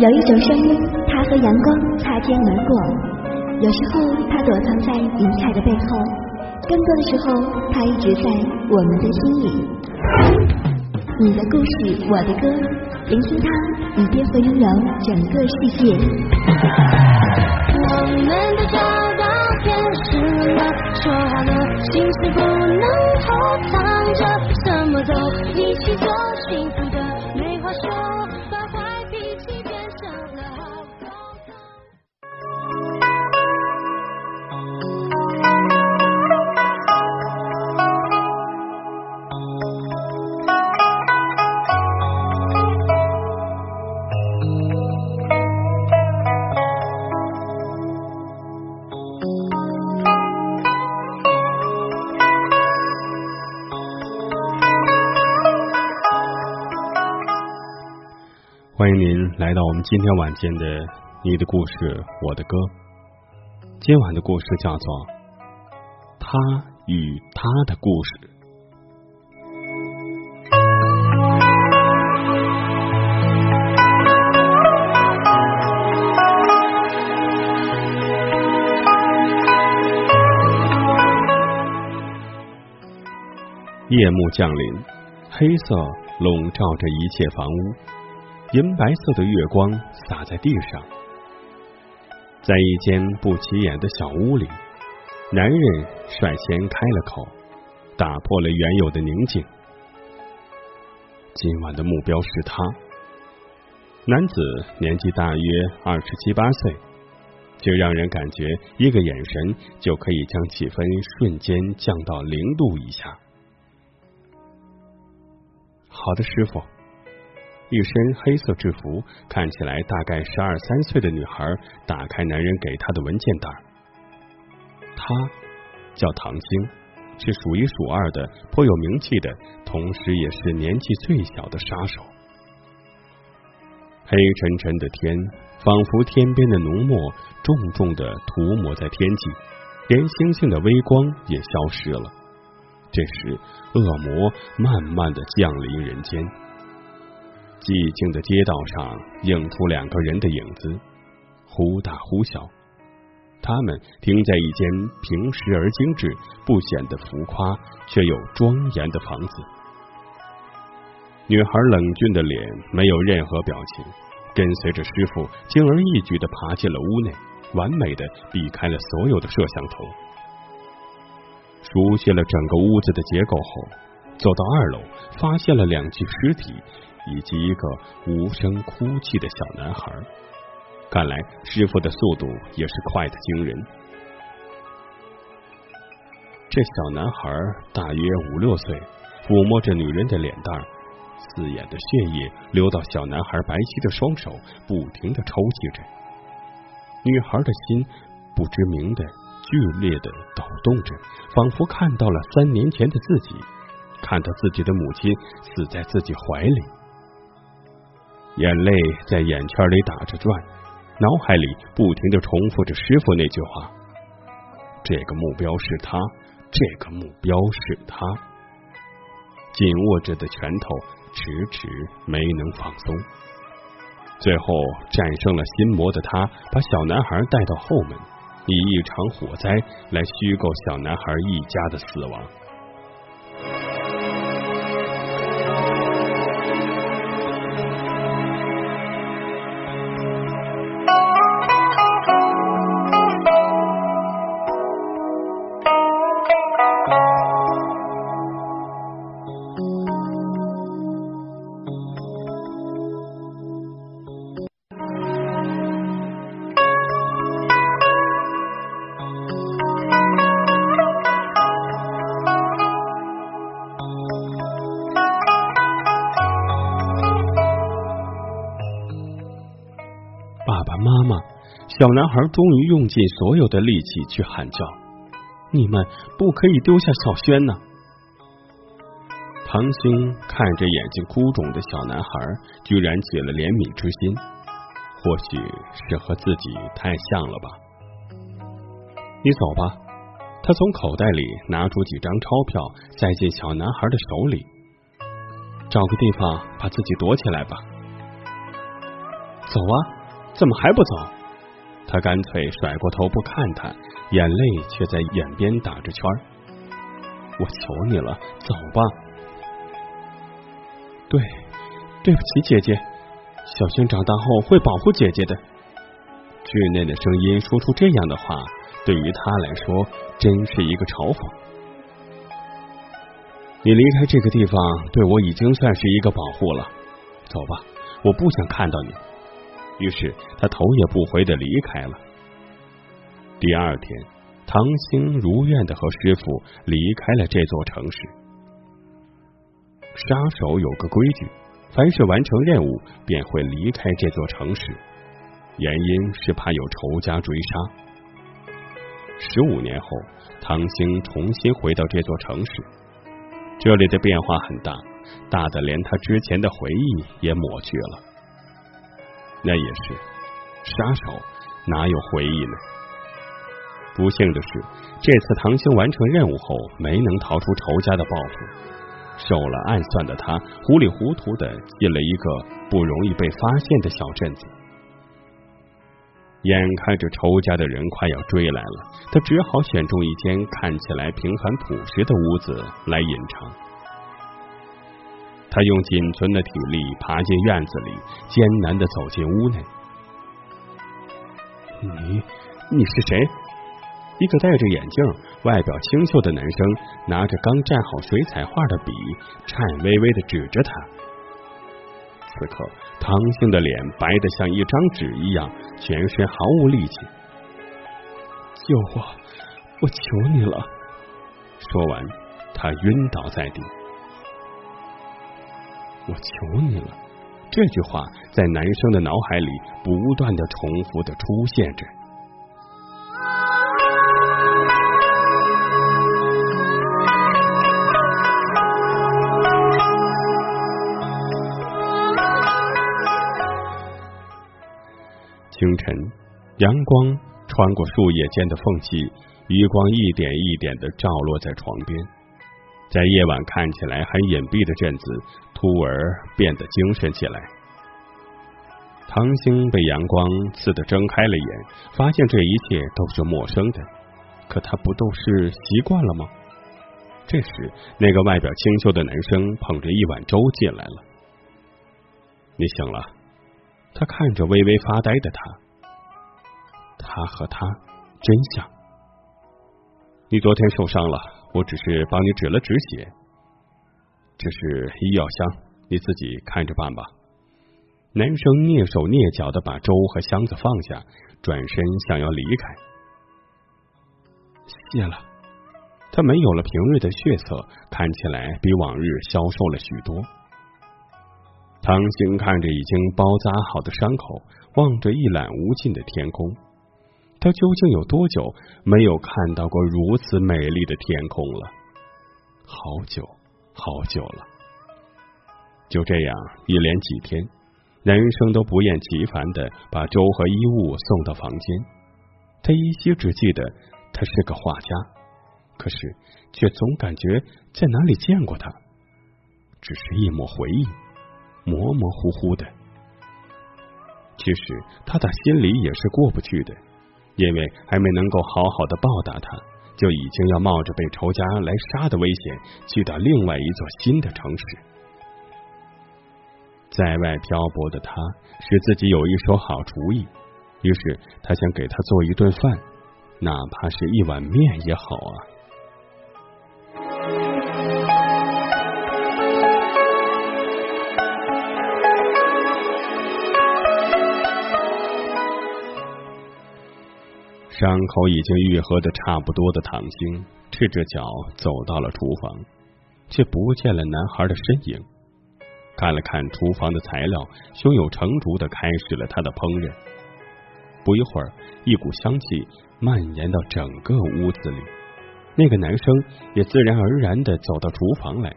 有一种声音，它和阳光擦肩而过；有时候，它躲藏在云彩的背后；更多的时候，它一直在我们的心里。你的故事，我的歌，聆听它，你便会拥有整个世界。我们都找到天使了，说好了，心事不能偷藏着，什么都一起做，幸福的没话说，来到我们今天晚间的《你的故事，我的歌》。今晚的故事叫做《他与他的故事》。夜幕降临，黑色笼罩着一切房屋。银白色的月光洒在地上，在一间不起眼的小屋里，男人率先开了口，打破了原有的宁静。今晚的目标是他。男子年纪大约二十七八岁，却让人感觉一个眼神就可以将气氛瞬间降到零度以下。好的，师傅。一身黑色制服，看起来大概十二三岁的女孩打开男人给她的文件袋。她叫唐晶，是数一数二的颇有名气的，同时也是年纪最小的杀手。黑沉沉的天，仿佛天边的浓墨重重的涂抹在天际，连星星的微光也消失了。这时，恶魔慢慢的降临人间。寂静的街道上映出两个人的影子，忽大忽小。他们停在一间平实而精致、不显得浮夸却又庄严的房子。女孩冷峻的脸没有任何表情，跟随着师傅轻而易举的爬进了屋内，完美的避开了所有的摄像头。熟悉了整个屋子的结构后，走到二楼，发现了两具尸体。以及一个无声哭泣的小男孩，看来师傅的速度也是快的惊人。这小男孩大约五六岁，抚摸着女人的脸蛋，刺眼的血液流到小男孩白皙的双手，不停的抽泣着。女孩的心不知名的剧烈的抖动着，仿佛看到了三年前的自己，看到自己的母亲死在自己怀里。眼泪在眼圈里打着转，脑海里不停的重复着师傅那句话：“这个目标是他，这个目标是他。”紧握着的拳头迟迟没能放松。最后战胜了心魔的他，把小男孩带到后门，以一场火灾来虚构小男孩一家的死亡。小男孩终于用尽所有的力气去喊叫：“你们不可以丢下小轩呢！”唐星看着眼睛哭肿的小男孩，居然起了怜悯之心。或许是和自己太像了吧。你走吧。他从口袋里拿出几张钞票，塞进小男孩的手里。找个地方把自己躲起来吧。走啊，怎么还不走？他干脆甩过头不看他，眼泪却在眼边打着圈儿。我求你了，走吧。对，对不起，姐姐。小轩长大后会保护姐姐的。稚嫩的声音说出这样的话，对于他来说真是一个嘲讽。你离开这个地方，对我已经算是一个保护了。走吧，我不想看到你。于是他头也不回的离开了。第二天，唐兴如愿的和师傅离开了这座城市。杀手有个规矩，凡是完成任务，便会离开这座城市。原因是怕有仇家追杀。十五年后，唐兴重新回到这座城市，这里的变化很大，大的连他之前的回忆也抹去了。那也是，杀手哪有回忆呢？不幸的是，这次唐青完成任务后，没能逃出仇家的报复，受了暗算的他，糊里糊涂的进了一个不容易被发现的小镇子。眼看着仇家的人快要追来了，他只好选中一间看起来平凡朴实的屋子来隐藏。他用仅存的体力爬进院子里，艰难的走进屋内。你，你是谁？一个戴着眼镜、外表清秀的男生拿着刚蘸好水彩画的笔，颤巍巍的指着他。此刻，唐兴的脸白的像一张纸一样，全身毫无力气。救我！我求你了！说完，他晕倒在地。我求你了！这句话在男生的脑海里不断的重复的出现着。清晨，阳光穿过树叶间的缝隙，余光一点一点的照落在床边，在夜晚看起来很隐蔽的镇子，突而变得精神起来。唐兴被阳光刺得睁开了眼，发现这一切都是陌生的，可他不都是习惯了吗？这时，那个外表清秀的男生捧着一碗粥进来了。你醒了。他看着微微发呆的他，他和他真像。你昨天受伤了，我只是帮你止了止血。这是医药箱，你自己看着办吧。男生蹑手蹑脚的把粥和箱子放下，转身想要离开。谢了。他没有了平日的血色，看起来比往日消瘦了许多。唐兴看着已经包扎好的伤口，望着一览无尽的天空。他究竟有多久没有看到过如此美丽的天空了？好久，好久了。就这样，一连几天，男生都不厌其烦的把粥和衣物送到房间。他依稀只记得他是个画家，可是却总感觉在哪里见过他，只是一抹回忆。模模糊糊的，其实他的心里也是过不去的，因为还没能够好好的报答他，就已经要冒着被仇家来杀的危险，去到另外一座新的城市。在外漂泊的他，使自己有一手好厨艺，于是他想给他做一顿饭，哪怕是一碗面也好啊。伤口已经愈合的差不多的唐兴，赤着脚走到了厨房，却不见了男孩的身影。看了看厨房的材料，胸有成竹的开始了他的烹饪。不一会儿，一股香气蔓延到整个屋子里，那个男生也自然而然的走到厨房来，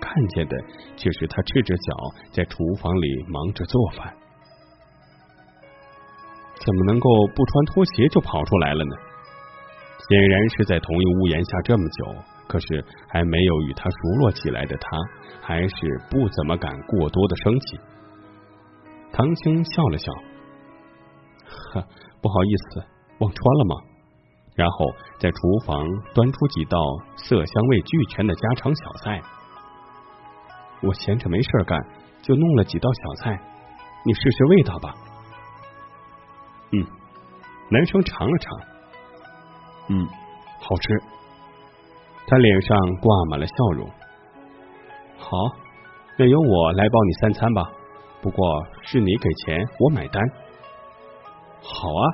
看见的却是他赤着脚在厨房里忙着做饭。怎么能够不穿拖鞋就跑出来了呢？显然是在同一屋檐下这么久，可是还没有与他熟络起来的他，还是不怎么敢过多的生气。唐青笑了笑，呵，不好意思，忘穿了吗？然后在厨房端出几道色香味俱全的家常小菜。我闲着没事干，就弄了几道小菜，你试试味道吧。嗯，男生尝了尝，嗯，好吃。他脸上挂满了笑容。好，那由我来包你三餐吧。不过是你给钱，我买单。好啊，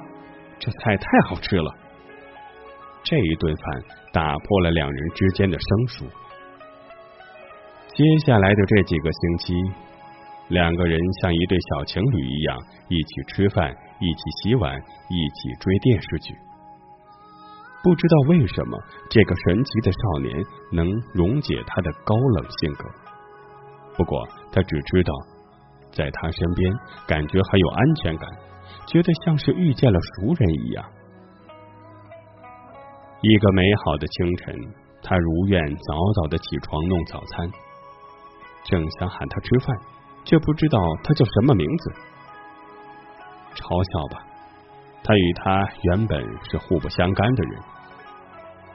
这菜太好吃了。这一顿饭打破了两人之间的生疏。接下来的这几个星期，两个人像一对小情侣一样，一起吃饭，一起洗碗，一起追电视剧。不知道为什么，这个神奇的少年能溶解他的高冷性格。不过，他只知道在他身边，感觉很有安全感，觉得像是遇见了熟人一样。一个美好的清晨，他如愿早早的起床弄早餐，正想喊他吃饭，却不知道他叫什么名字。嘲笑吧，他与他原本是互不相干的人。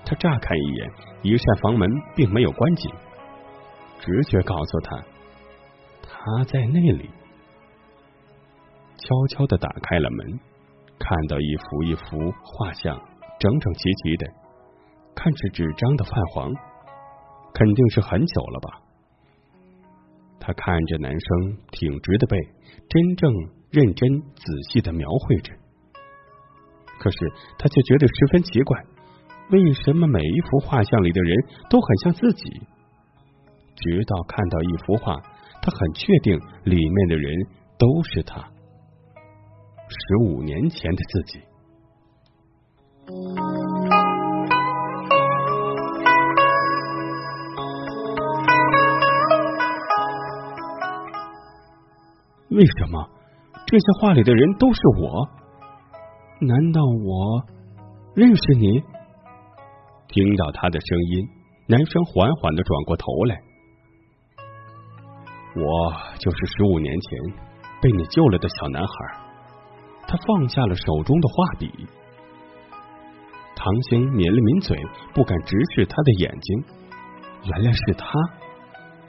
他乍看一眼，一扇房门并没有关紧，直觉告诉他，他在那里。悄悄的打开了门，看到一幅一幅画像。整整齐齐的，看着纸张的泛黄，肯定是很久了吧？他看着男生挺直的背，真正认真仔细的描绘着。可是他却觉得十分奇怪，为什么每一幅画像里的人都很像自己？直到看到一幅画，他很确定里面的人都是他，十五年前的自己。为什么这些画里的人都是我？难道我认识你？听到他的声音，男生缓缓的转过头来。我就是十五年前被你救了的小男孩。他放下了手中的画笔。唐星抿了抿嘴，不敢直视他的眼睛。原来是他。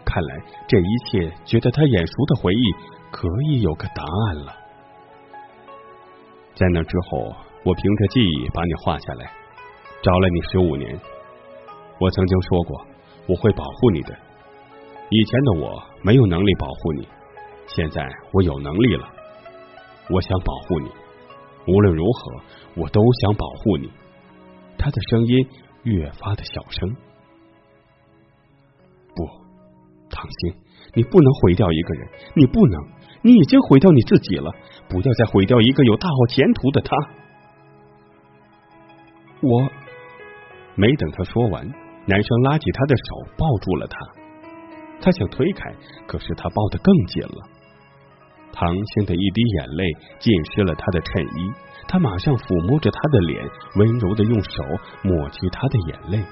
看来这一切，觉得他眼熟的回忆。可以有个答案了。在那之后，我凭着记忆把你画下来，找了你十五年。我曾经说过，我会保护你的。以前的我没有能力保护你，现在我有能力了。我想保护你，无论如何，我都想保护你。他的声音越发的小声。不，唐心，你不能毁掉一个人，你不能。你已经毁掉你自己了，不要再毁掉一个有大好前途的他。我没等他说完，男生拉起他的手，抱住了他。他想推开，可是他抱得更紧了。唐星的一滴眼泪浸湿了他的衬衣，他马上抚摸着他的脸，温柔的用手抹去他的眼泪。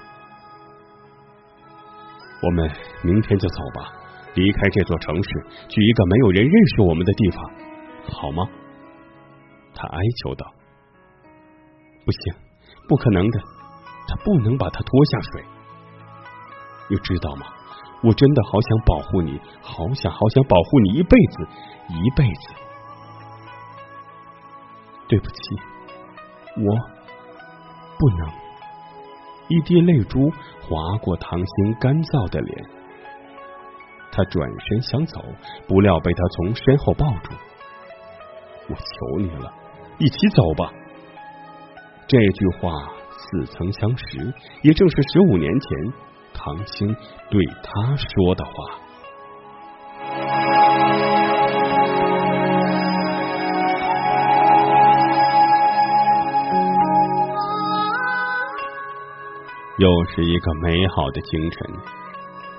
我们明天就走吧。离开这座城市，去一个没有人认识我们的地方，好吗？他哀求道。不行，不可能的，他不能把他拖下水。你知道吗？我真的好想保护你，好想好想保护你一辈子，一辈子。对不起，我不能。一滴泪珠划过唐心干燥的脸。他转身想走，不料被他从身后抱住。我求你了，一起走吧。这句话似曾相识，也正是十五年前唐青对他说的话。又是一个美好的清晨。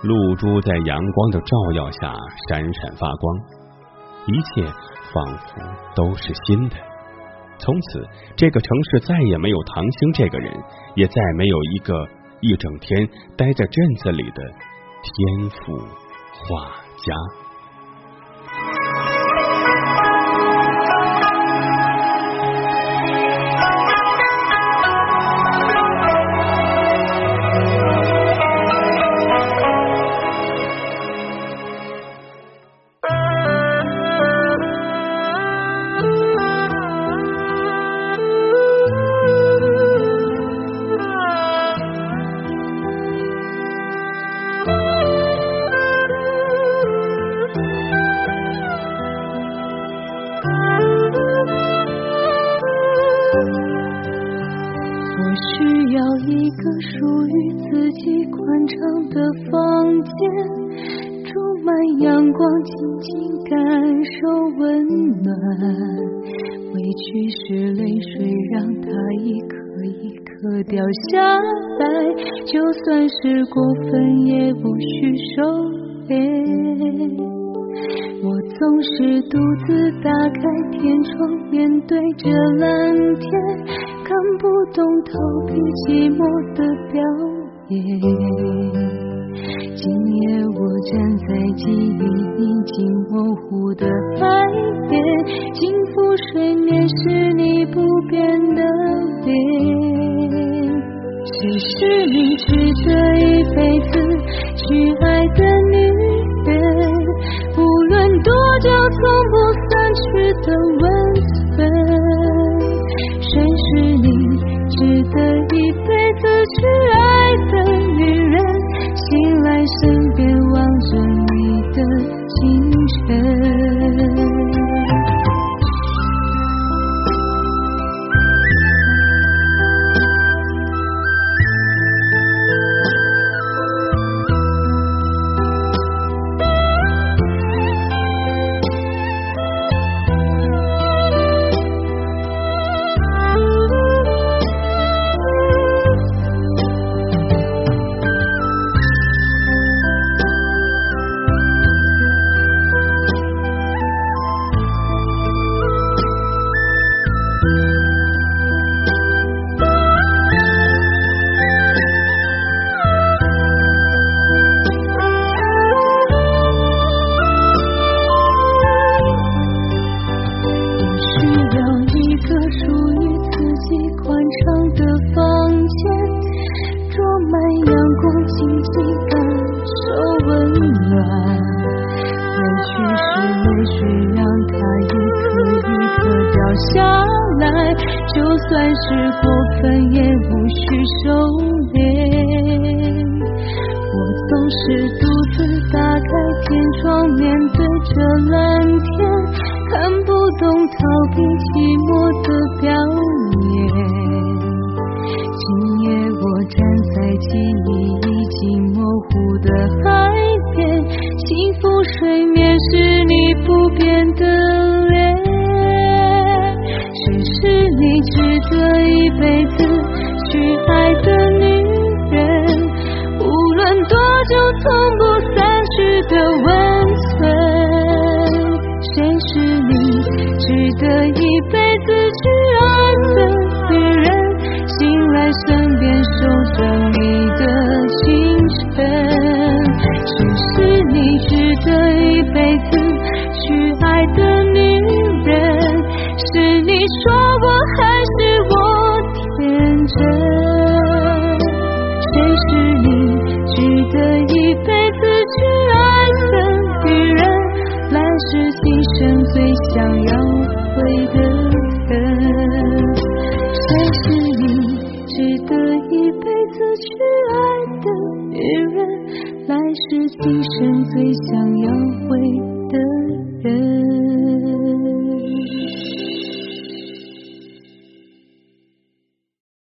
露珠在阳光的照耀下闪闪发光，一切仿佛都是新的。从此，这个城市再也没有唐星这个人，也再没有一个一整天待在镇子里的天赋画家。静静感受温暖。委屈是泪水，让它一颗一颗掉下来，就算是过分，也不许收敛。我总是独自打开天窗，面对着蓝天，看不懂逃避寂寞的表演。今夜我站在记忆已经模糊的海边，幸福睡眠是你不变的覆水的女人是你说